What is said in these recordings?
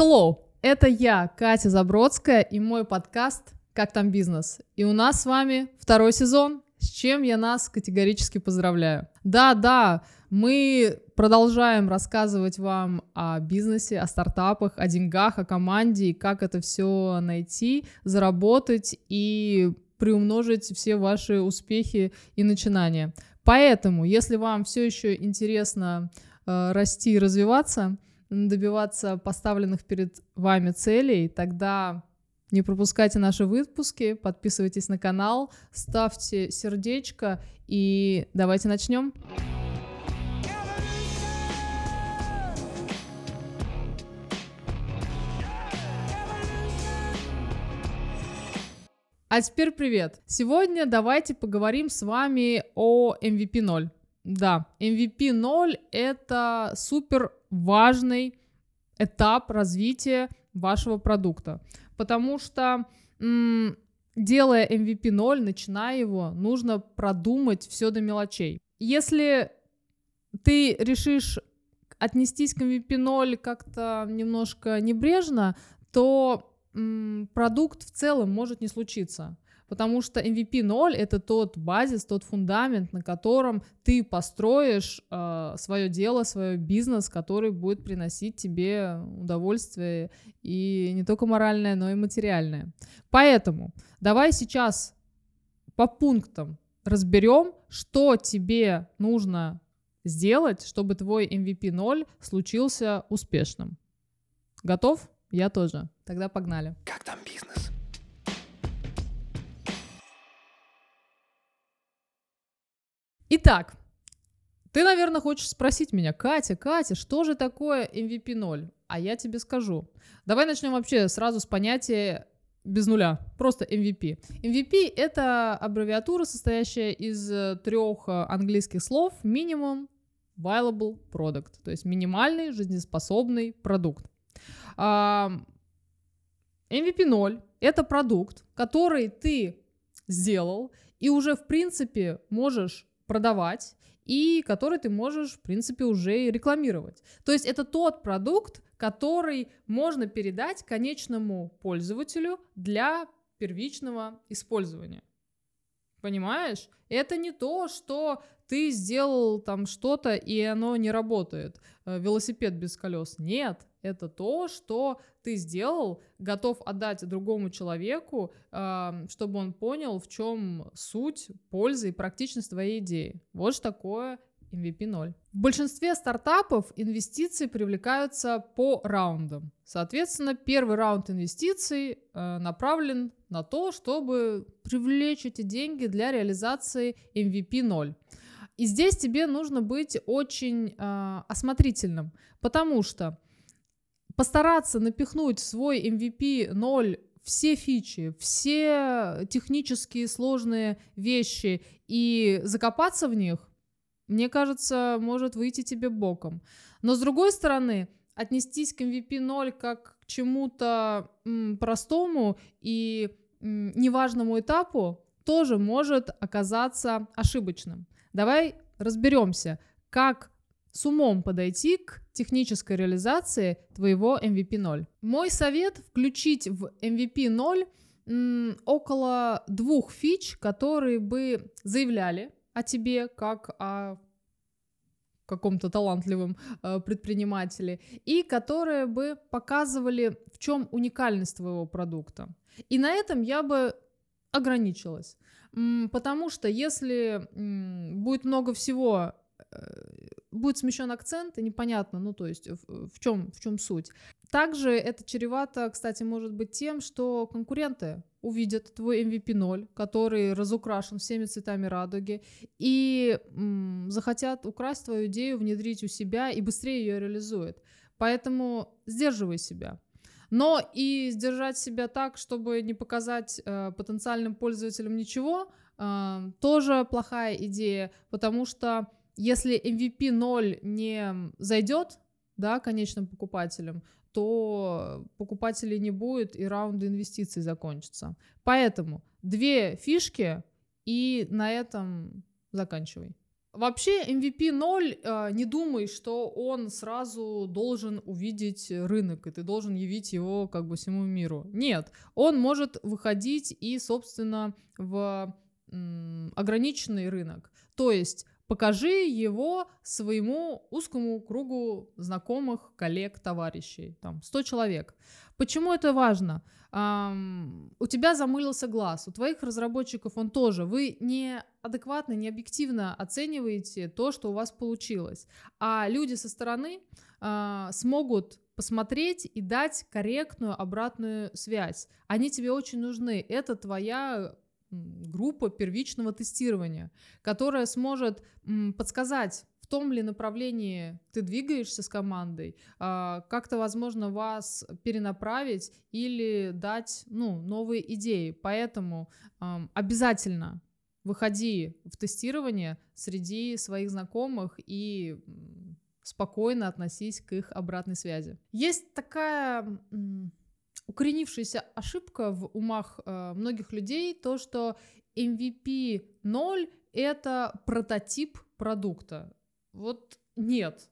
Hello, это я, Катя Забродская, и мой подкаст «Как там бизнес?». И у нас с вами второй сезон, с чем я нас категорически поздравляю. Да-да, мы продолжаем рассказывать вам о бизнесе, о стартапах, о деньгах, о команде, и как это все найти, заработать и приумножить все ваши успехи и начинания. Поэтому, если вам все еще интересно э, расти и развиваться, добиваться поставленных перед вами целей, тогда не пропускайте наши выпуски, подписывайтесь на канал, ставьте сердечко и давайте начнем. А теперь привет! Сегодня давайте поговорим с вами о MVP 0. Да, MVP 0 — это супер важный этап развития вашего продукта, потому что м- делая MVP 0, начиная его, нужно продумать все до мелочей. Если ты решишь отнестись к MVP 0 как-то немножко небрежно, то м- продукт в целом может не случиться потому что MVP 0 — это тот базис, тот фундамент, на котором ты построишь э, свое дело, свой бизнес, который будет приносить тебе удовольствие и не только моральное, но и материальное. Поэтому давай сейчас по пунктам разберем, что тебе нужно сделать, чтобы твой MVP 0 случился успешным. Готов? Я тоже. Тогда погнали. Как там бизнес? Итак, ты, наверное, хочешь спросить меня, Катя, Катя, что же такое MVP 0? А я тебе скажу. Давай начнем вообще сразу с понятия без нуля, просто MVP. MVP — это аббревиатура, состоящая из э, трех э, английских слов minimum viable product, то есть минимальный жизнеспособный продукт. MVP 0 — это продукт, который ты сделал и уже, в принципе, можешь продавать и который ты можешь, в принципе, уже и рекламировать. То есть это тот продукт, который можно передать конечному пользователю для первичного использования. Понимаешь? Это не то, что ты сделал там что-то, и оно не работает. Э, велосипед без колес. Нет, это то, что ты сделал, готов отдать другому человеку, чтобы он понял, в чем суть, польза и практичность твоей идеи. Вот что такое MVP 0. В большинстве стартапов инвестиции привлекаются по раундам. Соответственно, первый раунд инвестиций э, направлен на то, чтобы привлечь эти деньги для реализации MVP 0. И здесь тебе нужно быть очень э, осмотрительным, потому что постараться напихнуть в свой MVP 0 все фичи, все технические сложные вещи и закопаться в них, мне кажется, может выйти тебе боком. Но с другой стороны, отнестись к MVP 0 как к чему-то м, простому и м, неважному этапу тоже может оказаться ошибочным. Давай разберемся, как с умом подойти к технической реализации твоего MVP 0. Мой совет включить в MVP 0 м, около двух фич, которые бы заявляли о тебе как о каком-то талантливом э, предпринимателе, и которые бы показывали, в чем уникальность твоего продукта. И на этом я бы ограничилась. Потому что если будет много всего э, будет смещен акцент, и непонятно, ну, то есть в, в, чем, в чем суть. Также это чревато, кстати, может быть тем, что конкуренты увидят твой MVP 0, который разукрашен всеми цветами радуги, и м, захотят украсть твою идею, внедрить у себя и быстрее ее реализуют. Поэтому сдерживай себя. Но и сдержать себя так, чтобы не показать э, потенциальным пользователям ничего, э, тоже плохая идея, потому что если MVP 0 не зайдет, да, конечным покупателям, то покупателей не будет и раунды инвестиций закончатся. Поэтому две фишки и на этом заканчивай. Вообще MVP 0, э, не думай, что он сразу должен увидеть рынок, и ты должен явить его как бы всему миру. Нет, он может выходить и, собственно, в ограниченный рынок. То есть покажи его своему узкому кругу знакомых, коллег, товарищей, там 100 человек. Почему это важно? Um, у тебя замылился глаз, у твоих разработчиков он тоже. Вы не адекватно, не объективно оцениваете то, что у вас получилось. А люди со стороны uh, смогут посмотреть и дать корректную обратную связь. Они тебе очень нужны. Это твоя группа первичного тестирования, которая сможет подсказать том ли направлении ты двигаешься с командой, а, как-то, возможно, вас перенаправить или дать ну, новые идеи. Поэтому обязательно выходи в тестирование среди своих знакомых и спокойно относись к их обратной связи. Есть такая укоренившаяся ошибка в умах э, многих людей, то, что MVP 0 — это прототип продукта. Вот нет.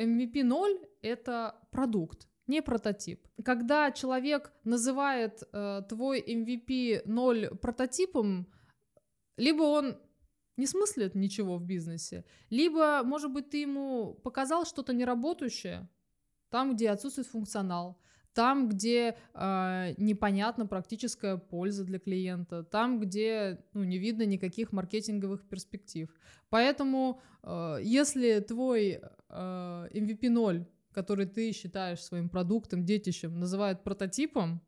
MVP 0 — это продукт, не прототип. Когда человек называет э, твой MVP 0 прототипом, либо он не смыслит ничего в бизнесе, либо, может быть, ты ему показал что-то неработающее, там, где отсутствует функционал, там, где э, непонятна практическая польза для клиента, там, где ну, не видно никаких маркетинговых перспектив. Поэтому, э, если твой э, MVP 0, который ты считаешь своим продуктом, детищем, называют прототипом,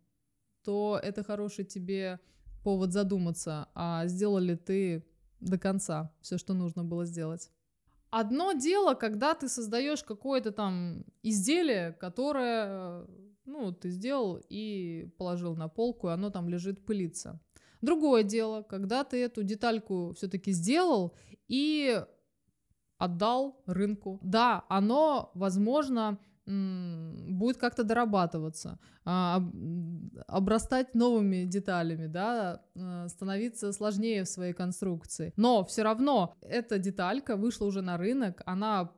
то это хороший тебе повод задуматься, а сделал ли ты до конца все, что нужно было сделать. Одно дело, когда ты создаешь какое-то там изделие, которое ну, ты сделал и положил на полку, и оно там лежит пылиться. Другое дело, когда ты эту детальку все-таки сделал и отдал рынку. Да, оно, возможно, будет как-то дорабатываться, а, обрастать новыми деталями, да, а, становиться сложнее в своей конструкции. Но все равно эта деталька вышла уже на рынок, она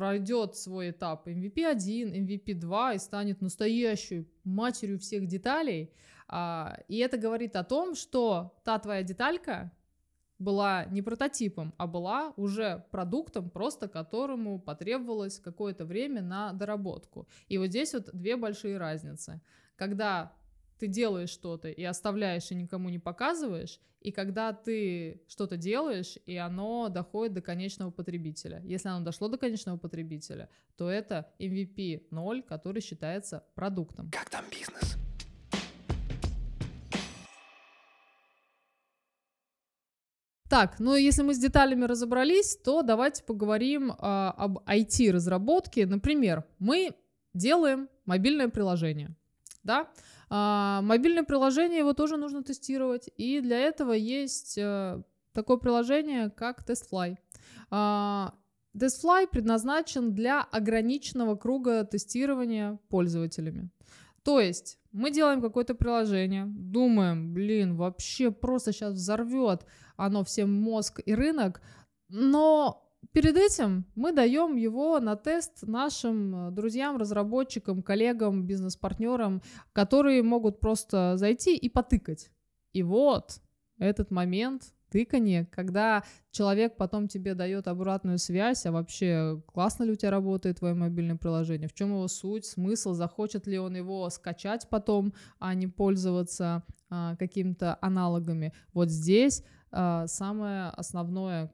пройдет свой этап MVP1, MVP2 и станет настоящей матерью всех деталей. А, и это говорит о том, что та твоя деталька была не прототипом, а была уже продуктом, просто которому потребовалось какое-то время на доработку. И вот здесь вот две большие разницы. Когда ты делаешь что-то и оставляешь и никому не показываешь, и когда ты что-то делаешь, и оно доходит до конечного потребителя. Если оно дошло до конечного потребителя, то это MVP 0, который считается продуктом. Как там бизнес? Так, ну если мы с деталями разобрались, то давайте поговорим а, об IT-разработке. Например, мы делаем мобильное приложение, да, а, мобильное приложение его тоже нужно тестировать, и для этого есть а, такое приложение, как TestFly. А, TestFly предназначен для ограниченного круга тестирования пользователями. То есть мы делаем какое-то приложение, думаем, блин, вообще просто сейчас взорвет оно всем мозг и рынок, но Перед этим мы даем его на тест нашим э, друзьям, разработчикам, коллегам, бизнес-партнерам, которые могут просто зайти и потыкать. И вот этот момент тыканье, когда человек потом тебе дает обратную связь, а вообще классно ли у тебя работает твое мобильное приложение, в чем его суть, смысл, захочет ли он его скачать потом, а не пользоваться а, какими-то аналогами. Вот здесь а, самое основное,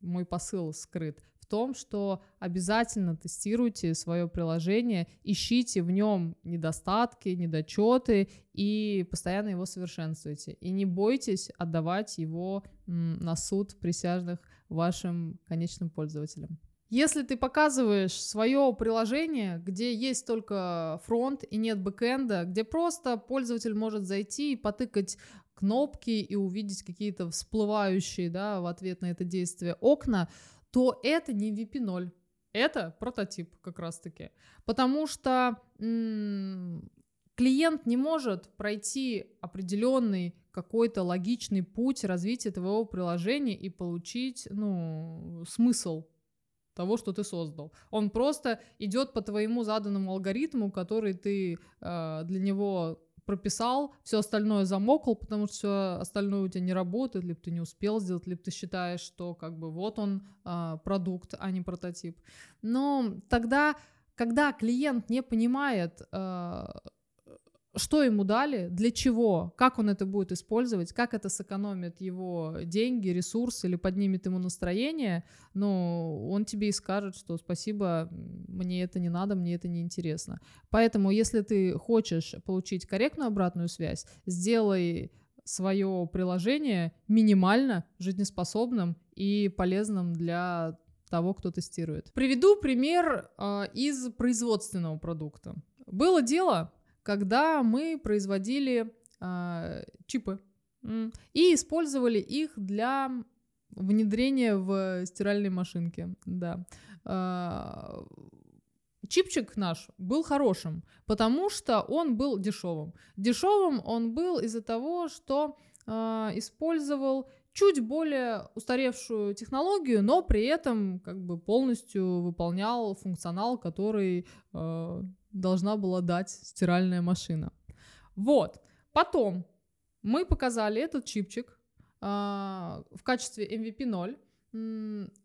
мой посыл скрыт в том, что обязательно тестируйте свое приложение, ищите в нем недостатки, недочеты и постоянно его совершенствуйте. И не бойтесь отдавать его на суд присяжных вашим конечным пользователям. Если ты показываешь свое приложение, где есть только фронт и нет бэкэнда, где просто пользователь может зайти и потыкать кнопки и увидеть какие-то всплывающие да, в ответ на это действие окна, то это не VP0. Это прототип как раз-таки. Потому что м- клиент не может пройти определенный какой-то логичный путь развития твоего приложения и получить, ну, смысл того, что ты создал. Он просто идет по твоему заданному алгоритму, который ты э, для него прописал, все остальное замокал, потому что все остальное у тебя не работает, либо ты не успел сделать, либо ты считаешь, что как бы вот он э, продукт, а не прототип. Но тогда, когда клиент не понимает, э, что ему дали, для чего, как он это будет использовать, как это сэкономит его деньги, ресурсы или поднимет ему настроение, ну, он тебе и скажет, что спасибо, мне это не надо, мне это не интересно. Поэтому, если ты хочешь получить корректную обратную связь, сделай свое приложение минимально жизнеспособным и полезным для того, кто тестирует. Приведу пример э, из производственного продукта. Было дело, когда мы производили э, чипы и использовали их для внедрения в стиральные машинки. Да. Э, чипчик наш был хорошим, потому что он был дешевым. Дешевым он был из-за того, что э, использовал чуть более устаревшую технологию, но при этом как бы полностью выполнял функционал, который э, должна была дать стиральная машина. Вот. Потом мы показали этот чипчик э, в качестве MVP 0,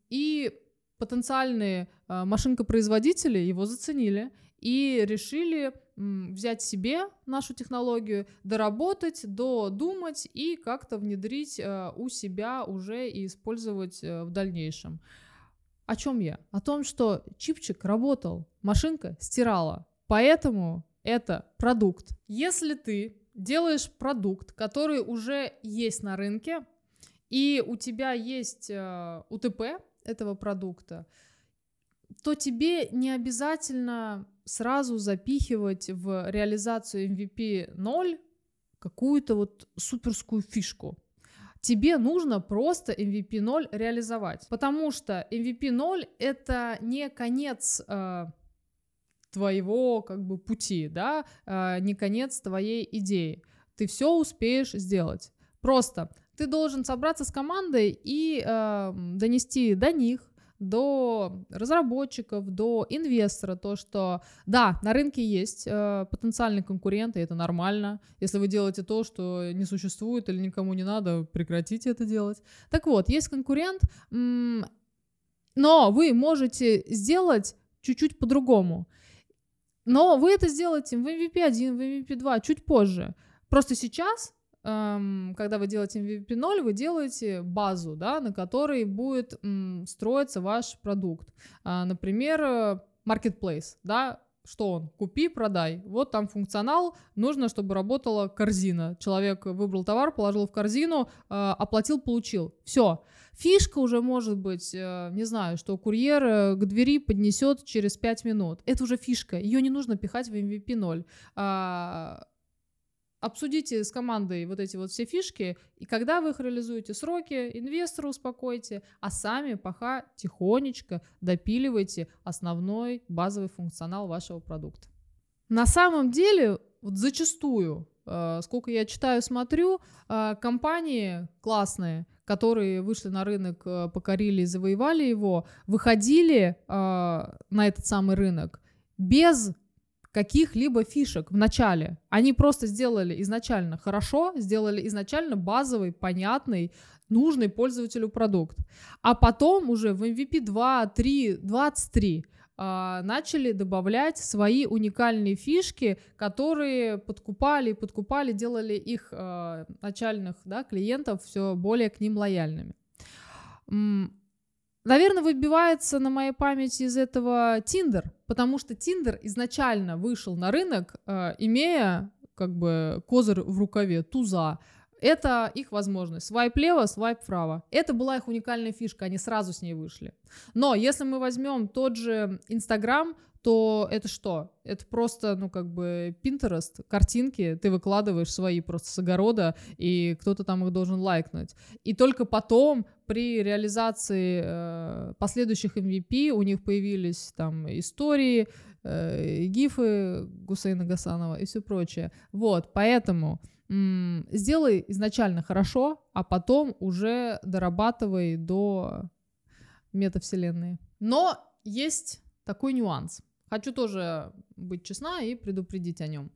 и потенциальные э, машинкопроизводители его заценили и решили взять себе нашу технологию, доработать, додумать и как-то внедрить э, у себя уже и использовать э, в дальнейшем. О чем я? О том, что чипчик работал, машинка стирала, поэтому это продукт. Если ты делаешь продукт, который уже есть на рынке, и у тебя есть э, УТП этого продукта, то тебе не обязательно сразу запихивать в реализацию MVP 0 какую-то вот суперскую фишку. Тебе нужно просто MVP 0 реализовать, потому что MVP 0 это не конец э, твоего как бы пути, да, э, не конец твоей идеи. Ты все успеешь сделать. Просто ты должен собраться с командой и э, донести до них до разработчиков, до инвестора, то, что да, на рынке есть э, потенциальные конкуренты, это нормально. Если вы делаете то, что не существует или никому не надо, прекратите это делать. Так вот, есть конкурент, но вы можете сделать чуть-чуть по-другому. Но вы это сделаете в MVP 1, в MVP 2 чуть позже. Просто сейчас Эм, когда вы делаете MVP 0, вы делаете базу, да, на которой будет строиться ваш продукт. А, например, э, marketplace, да, что он? Купи, продай. Вот там функционал. Нужно, чтобы работала корзина. Человек выбрал товар, положил в корзину, э, оплатил, получил. Все. Фишка уже может быть, э, не знаю, что курьер к двери поднесет через 5 минут. Это уже фишка. Ее не нужно пихать в MVP 0 обсудите с командой вот эти вот все фишки, и когда вы их реализуете, сроки, инвестора успокойте, а сами пока тихонечко допиливайте основной базовый функционал вашего продукта. На самом деле, вот зачастую, э, сколько я читаю, смотрю, э, компании классные, которые вышли на рынок, э, покорили и завоевали его, выходили на этот самый рынок без каких-либо фишек в начале. Они просто сделали изначально хорошо, сделали изначально базовый, понятный, нужный пользователю продукт. А потом уже в MVP 2, 3, 23 э, начали добавлять свои уникальные фишки, которые подкупали, подкупали, делали их э, начальных да, клиентов все более к ним лояльными. Наверное, выбивается на моей памяти из этого Тиндер, потому что Тиндер изначально вышел на рынок, э, имея как бы козырь в рукаве, туза. Это их возможность. Свайп лево, свайп вправо. Это была их уникальная фишка, они сразу с ней вышли. Но если мы возьмем тот же Инстаграм, то это что? Это просто, ну, как бы Pinterest, картинки, ты выкладываешь свои просто с огорода, и кто-то там их должен лайкнуть. И только потом при реализации э, последующих MVP у них появились там истории, э, гифы Гусейна Гасанова и все прочее. Вот, поэтому сделай изначально хорошо, а потом уже дорабатывай до метавселенной. Но есть такой нюанс. Хочу тоже быть честна и предупредить о нем.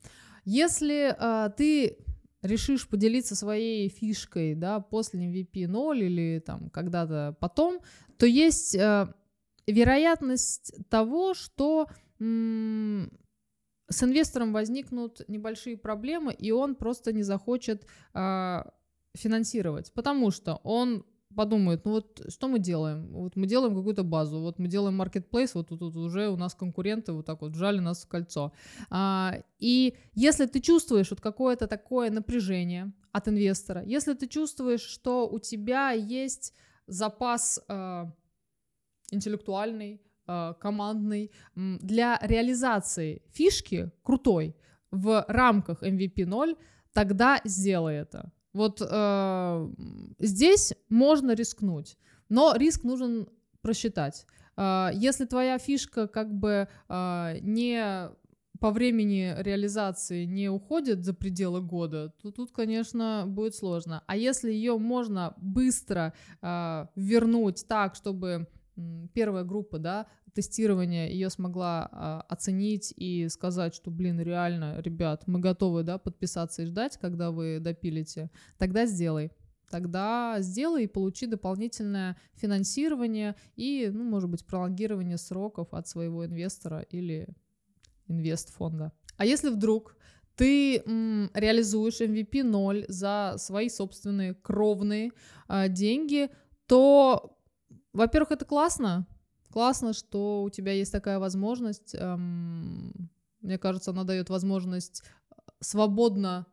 Если э, ты решишь поделиться своей фишкой, да, после MVP 0 или там когда-то потом, то есть э, вероятность того, что м- с инвестором возникнут небольшие проблемы, и он просто не захочет э, финансировать, потому что он подумает, ну вот что мы делаем? Вот мы делаем какую-то базу, вот мы делаем marketplace, вот тут, тут уже у нас конкуренты вот так вот вжали нас в кольцо. А, и если ты чувствуешь вот какое-то такое напряжение от инвестора, если ты чувствуешь, что у тебя есть запас а, интеллектуальный, командный для реализации фишки крутой в рамках MVP 0, тогда сделай это. Вот э, здесь можно рискнуть, но риск нужен просчитать. Э, если твоя фишка как бы э, не по времени реализации не уходит за пределы года, то тут, конечно, будет сложно. А если ее можно быстро э, вернуть так, чтобы первая группа, да, тестирования ее смогла а, оценить и сказать, что, блин, реально, ребят, мы готовы, да, подписаться и ждать, когда вы допилите, тогда сделай. Тогда сделай и получи дополнительное финансирование и, ну, может быть, пролонгирование сроков от своего инвестора или инвестфонда. А если вдруг ты м, реализуешь MVP 0 за свои собственные кровные э, деньги, то, во-первых, это классно, классно, что у тебя есть такая возможность. Эм, мне кажется, она дает возможность э, свободно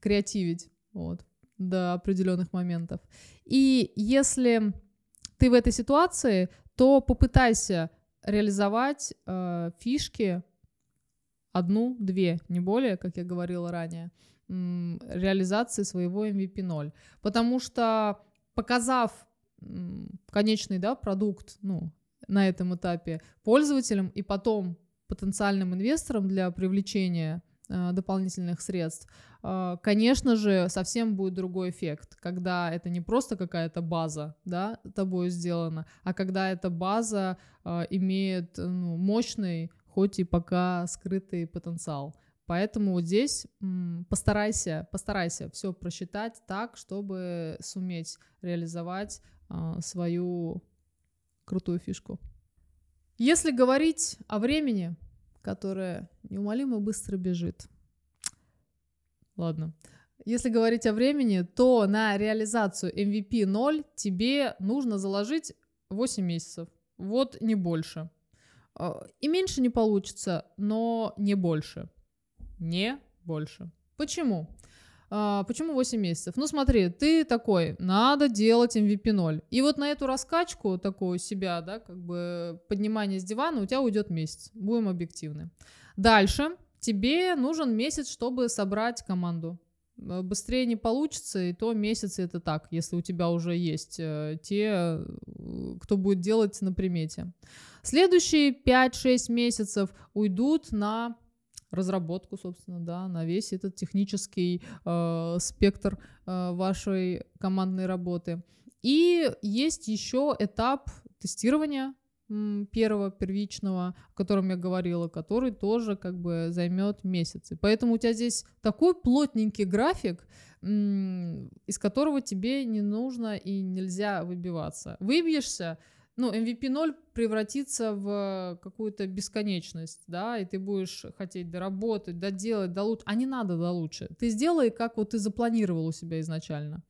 креативить вот, до определенных моментов. И если ты в этой ситуации, то попытайся реализовать э, фишки одну, две, не более, как я говорила ранее, реализации своего MVP 0. Потому что показав конечный да, продукт, ну, на этом этапе пользователям и потом потенциальным инвесторам для привлечения э, дополнительных средств, э, конечно же, совсем будет другой эффект, когда это не просто какая-то база, да, тобой сделана, а когда эта база э, имеет ну, мощный, хоть и пока скрытый потенциал. Поэтому вот здесь постарайся, постарайся все просчитать так, чтобы суметь реализовать э, свою крутую фишку. Если говорить о времени, которое неумолимо быстро бежит. Ладно. Если говорить о времени, то на реализацию MVP 0 тебе нужно заложить 8 месяцев. Вот не больше. А, и меньше не получится, но не больше. Не больше. Почему? А, почему 8 месяцев? Ну смотри, ты такой, надо делать MVP 0. И вот на эту раскачку такую себя, да, как бы поднимание с дивана у тебя уйдет месяц. Будем объективны. Дальше тебе нужен месяц, чтобы собрать команду. Э, быстрее не получится, и то месяц это так, если у тебя уже есть э, те, э, кто будет делать на примете. Следующие 5-6 месяцев уйдут на разработку, собственно, да, на весь этот технический э, спектр э, вашей командной работы. И есть еще этап тестирования первого первичного, о котором я говорила, который тоже как бы займет месяцы. Поэтому у тебя здесь такой плотненький график, из которого тебе не нужно и нельзя выбиваться. Выбьешься, ну, MVP 0 превратится в какую-то бесконечность, да, и ты будешь хотеть доработать, доделать, до лучше. А не надо до лучше. Ты сделай, как вот ты запланировал у себя изначально.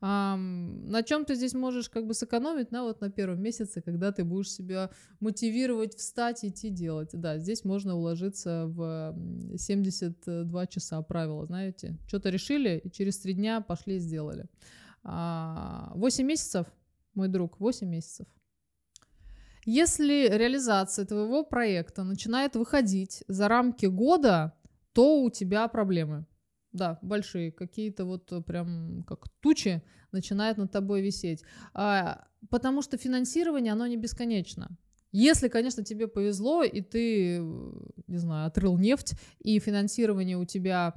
А, на чем ты здесь можешь как бы сэкономить? На вот на первом месяце, когда ты будешь себя мотивировать встать, идти делать. Да, здесь можно уложиться в 72 часа правила, знаете. Что-то решили, и через три дня пошли и сделали. 8 а, месяцев, мой друг, 8 месяцев. Если реализация твоего проекта начинает выходить за рамки года, то у тебя проблемы. Да, большие, какие-то вот прям как тучи начинают над тобой висеть. А, потому что финансирование, оно не бесконечно. Если, конечно, тебе повезло, и ты, не знаю, отрыл нефть, и финансирование у тебя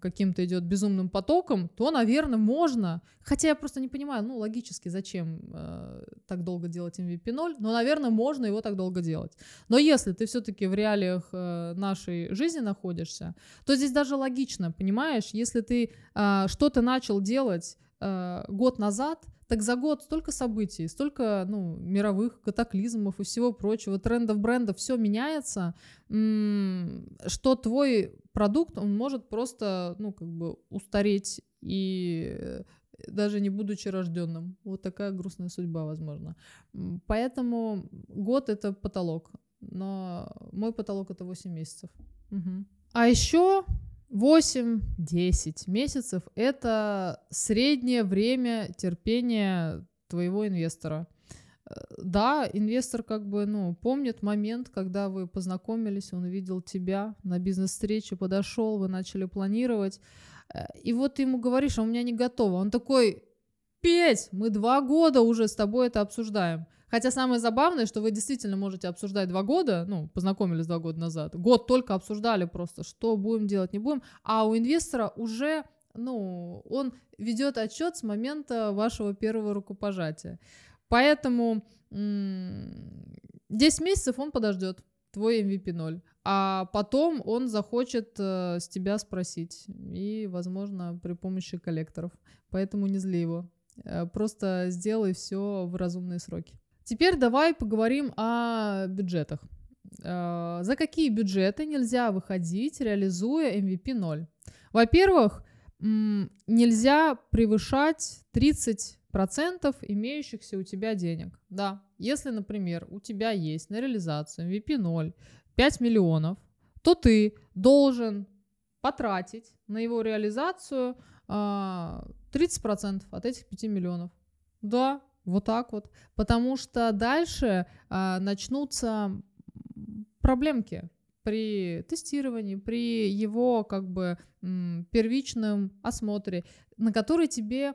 каким-то идет безумным потоком, то, наверное, можно. Хотя я просто не понимаю, ну, логически, зачем э, так долго делать MVP 0, но, наверное, можно его так долго делать. Но если ты все-таки в реалиях э, нашей жизни находишься, то здесь даже логично, понимаешь, если ты э, что-то начал делать э, год назад, так за год столько событий, столько ну, мировых катаклизмов и всего прочего, трендов, брендов, все меняется, что твой продукт, он может просто, ну, как бы устареть и э, даже не будучи рожденным. Вот такая грустная судьба, возможно. Поэтому год это потолок, но мой потолок это 8 месяцев. Угу. А еще 8-10 месяцев – это среднее время терпения твоего инвестора. Э, да, инвестор как бы, ну, помнит момент, когда вы познакомились, он увидел тебя на бизнес-встрече, подошел, вы начали планировать, э, и вот ты ему говоришь, а у меня не готово. Он такой, Петь, мы два года уже с тобой это обсуждаем. Хотя самое забавное, что вы действительно можете обсуждать два года, ну, познакомились два года назад, год только обсуждали просто, что будем делать, не будем, а у инвестора уже, ну, он ведет отчет с момента вашего первого рукопожатия. Поэтому 10 месяцев он подождет твой MVP 0. А потом он захочет э, с тебя спросить. И, возможно, при помощи коллекторов. Поэтому не зли его. Э, просто сделай все в разумные сроки. Теперь давай поговорим о бюджетах. Э, за какие бюджеты нельзя выходить, реализуя MVP 0? Во-первых, нельзя превышать 30% имеющихся у тебя денег. Да, если, например, у тебя есть на реализацию MVP 0 5 миллионов, то ты должен потратить на его реализацию 30% а, от этих 5 миллионов. Да, вот так вот. Потому что дальше а, начнутся проблемки при тестировании, при его как бы первичном осмотре, на который тебе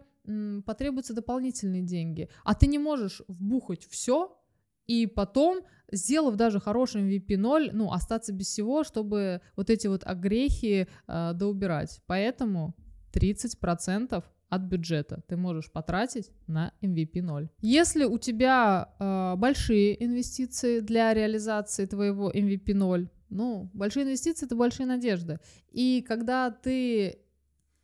потребуются дополнительные деньги. А ты не можешь вбухать все и потом, сделав даже хороший MVP 0, ну, остаться без всего, чтобы вот эти вот огрехи э, доубирать. Поэтому 30% от бюджета ты можешь потратить на MVP 0. Если у тебя э, большие инвестиции для реализации твоего MVP 0, ну, большие инвестиции это большие надежды. И когда ты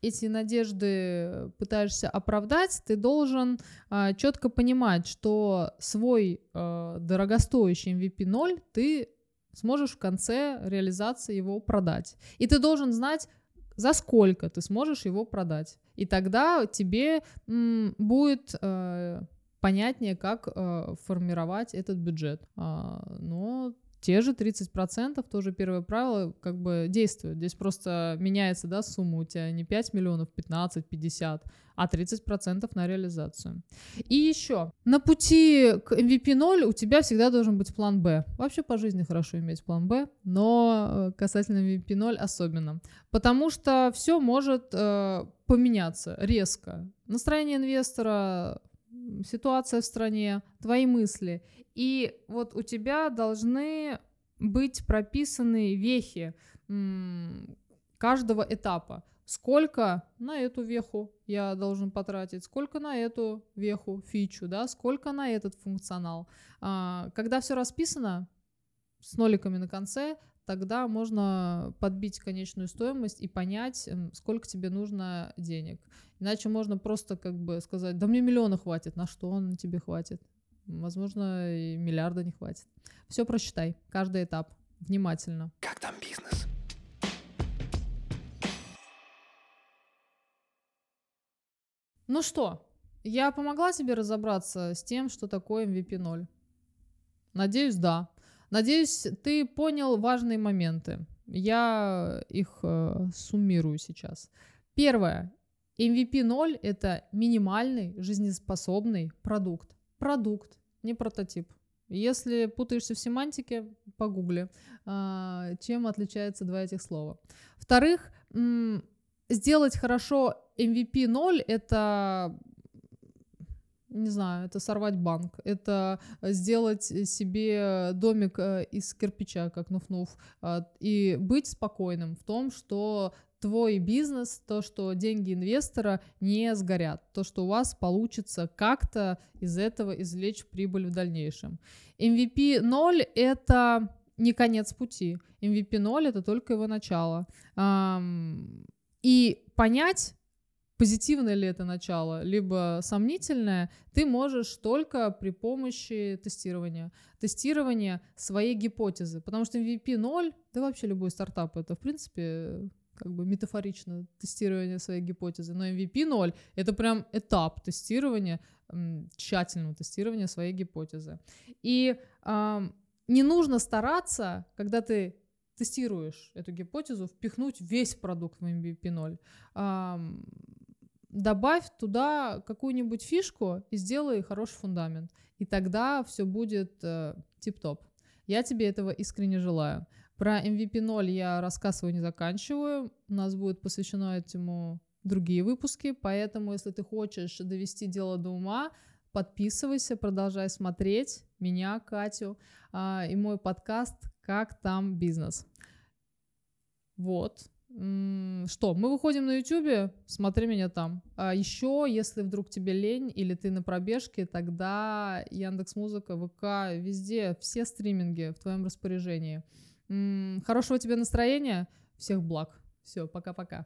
эти надежды пытаешься оправдать, ты должен э, четко понимать, что свой э, дорогостоящий MVP 0 ты сможешь в конце реализации его продать. И ты должен знать, за сколько ты сможешь его продать. И тогда тебе м, будет э, понятнее, как э, формировать этот бюджет. А, но те же 30%, тоже первое правило, как бы действует. Здесь просто меняется, да, сумма у тебя не 5 миллионов, 15, 50, а 30% на реализацию. И еще, на пути к MVP 0 у тебя всегда должен быть план Б. Вообще по жизни хорошо иметь план Б, но э, касательно MVP 0 особенно. Потому что все может э, поменяться резко. Настроение инвестора, ситуация в стране, твои мысли. И вот у тебя должны быть прописаны вехи каждого этапа. Сколько на эту веху я должен потратить, сколько на эту веху, фичу, да, сколько на этот функционал. А, когда все расписано с ноликами на конце, тогда можно подбить конечную стоимость и понять, сколько тебе нужно денег. Иначе можно просто как бы сказать, да мне миллиона хватит, на что он тебе хватит? Возможно, и миллиарда не хватит. Все просчитай, каждый этап, внимательно. Как там бизнес? Ну что, я помогла тебе разобраться с тем, что такое MVP 0? Надеюсь, да. Надеюсь, ты понял важные моменты. Я их э, суммирую сейчас. Первое. MVP 0 – это минимальный жизнеспособный продукт. Продукт, не прототип. Если путаешься в семантике, погугли, а, чем отличаются два этих слова. Вторых, сделать хорошо MVP 0 – это не знаю, это сорвать банк, это сделать себе домик э, из кирпича, как Нуф-Нуф, а, и быть спокойным в том, что твой бизнес, то, что деньги инвестора не сгорят, то, что у вас получится как-то из этого извлечь прибыль в дальнейшем. MVP 0 — это не конец пути. MVP 0 — это только его начало. И понять, позитивное ли это начало, либо сомнительное, ты можешь только при помощи тестирования. Тестирования своей гипотезы. Потому что MVP 0, да вообще любой стартап, это в принципе как бы метафорично тестирование своей гипотезы. Но MVP 0 — это прям этап тестирования, тщательного тестирования своей гипотезы. И э, не нужно стараться, когда ты тестируешь эту гипотезу, впихнуть весь продукт в MVP 0. Э, добавь туда какую-нибудь фишку и сделай хороший фундамент. И тогда все будет э, тип-топ. Я тебе этого искренне желаю. Про MVP 0 я рассказ свой не заканчиваю. У нас будет посвящено этому другие выпуски, поэтому, если ты хочешь довести дело до ума, подписывайся, продолжай смотреть меня, Катю, а, и мой подкаст «Как там бизнес». Вот. Что, мы выходим на YouTube, смотри меня там. А еще, если вдруг тебе лень или ты на пробежке, тогда Яндекс Музыка, ВК, везде, все стриминги в твоем распоряжении. Хорошего тебе настроения, всех благ. Все, пока-пока.